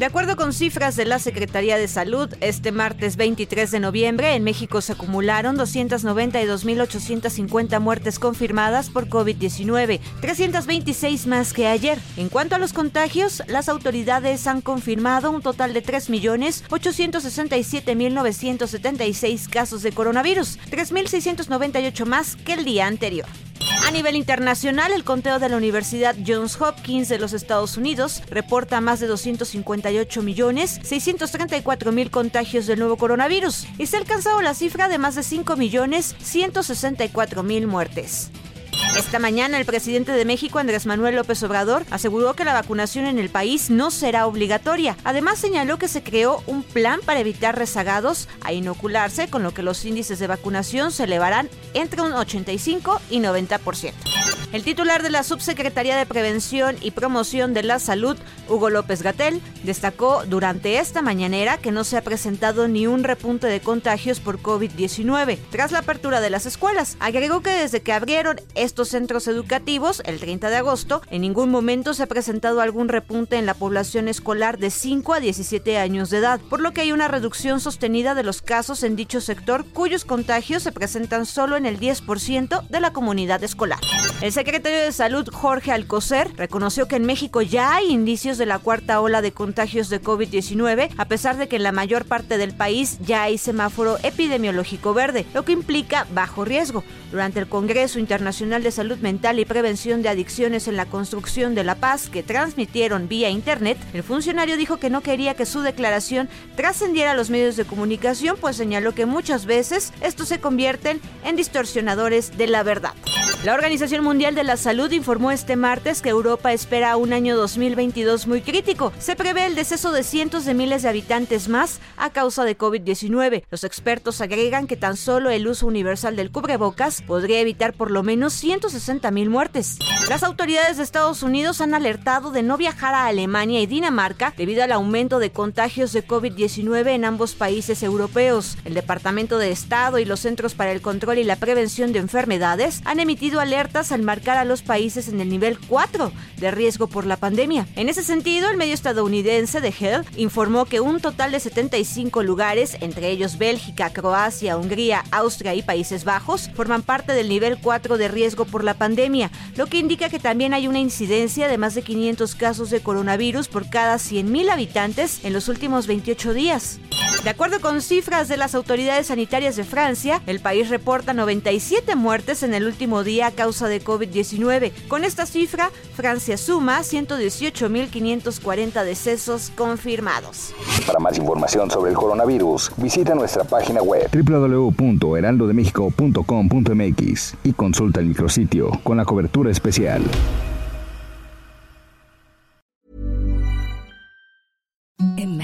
De acuerdo con cifras de la Secretaría de Salud, este martes 23 de noviembre en México se acumularon 292.850 muertes confirmadas por COVID-19, 326 más que ayer. En cuanto a los contagios, las autoridades han confirmado un total de 3.867.976 casos de coronavirus, 3.698 más que el día anterior. A nivel internacional, el conteo de la Universidad Johns Hopkins de los Estados Unidos reporta más de 258 millones 634 mil contagios del nuevo coronavirus y se ha alcanzado la cifra de más de 5 millones 164 mil muertes. Esta mañana el presidente de México, Andrés Manuel López Obrador, aseguró que la vacunación en el país no será obligatoria. Además señaló que se creó un plan para evitar rezagados a inocularse, con lo que los índices de vacunación se elevarán entre un 85 y 90%. El titular de la Subsecretaría de Prevención y Promoción de la Salud, Hugo López Gatel, destacó durante esta mañanera que no se ha presentado ni un repunte de contagios por COVID-19 tras la apertura de las escuelas. Agregó que desde que abrieron estos centros educativos, el 30 de agosto, en ningún momento se ha presentado algún repunte en la población escolar de 5 a 17 años de edad, por lo que hay una reducción sostenida de los casos en dicho sector cuyos contagios se presentan solo en el 10% de la comunidad escolar. El secretario de Salud, Jorge Alcocer, reconoció que en México ya hay indicios de la cuarta ola de contagios de COVID-19, a pesar de que en la mayor parte del país ya hay semáforo epidemiológico verde, lo que implica bajo riesgo. Durante el Congreso Internacional de Salud Mental y Prevención de Adicciones en la Construcción de la Paz, que transmitieron vía Internet, el funcionario dijo que no quería que su declaración trascendiera a los medios de comunicación, pues señaló que muchas veces estos se convierten en distorsionadores de la verdad. La Organización Mundial de la Salud informó este martes que Europa espera un año 2022 muy crítico. Se prevé el deceso de cientos de miles de habitantes más a causa de COVID-19. Los expertos agregan que tan solo el uso universal del cubrebocas podría evitar por lo menos 160 mil muertes. Las autoridades de Estados Unidos han alertado de no viajar a Alemania y Dinamarca debido al aumento de contagios de COVID-19 en ambos países europeos. El Departamento de Estado y los Centros para el Control y la Prevención de Enfermedades han emitido alertas al marcar a los países en el nivel 4 de riesgo por la pandemia. En ese sentido, el medio estadounidense de Health informó que un total de 75 lugares, entre ellos Bélgica, Croacia, Hungría, Austria y Países Bajos, forman parte del nivel 4 de riesgo por la pandemia, lo que indica que también hay una incidencia de más de 500 casos de coronavirus por cada 100.000 habitantes en los últimos 28 días. De acuerdo con cifras de las autoridades sanitarias de Francia, el país reporta 97 muertes en el último día a causa de COVID-19. Con esta cifra, Francia suma 118.540 decesos confirmados. Para más información sobre el coronavirus, visita nuestra página web www.heraldodemexico.com.mx y consulta el micrositio con la cobertura especial.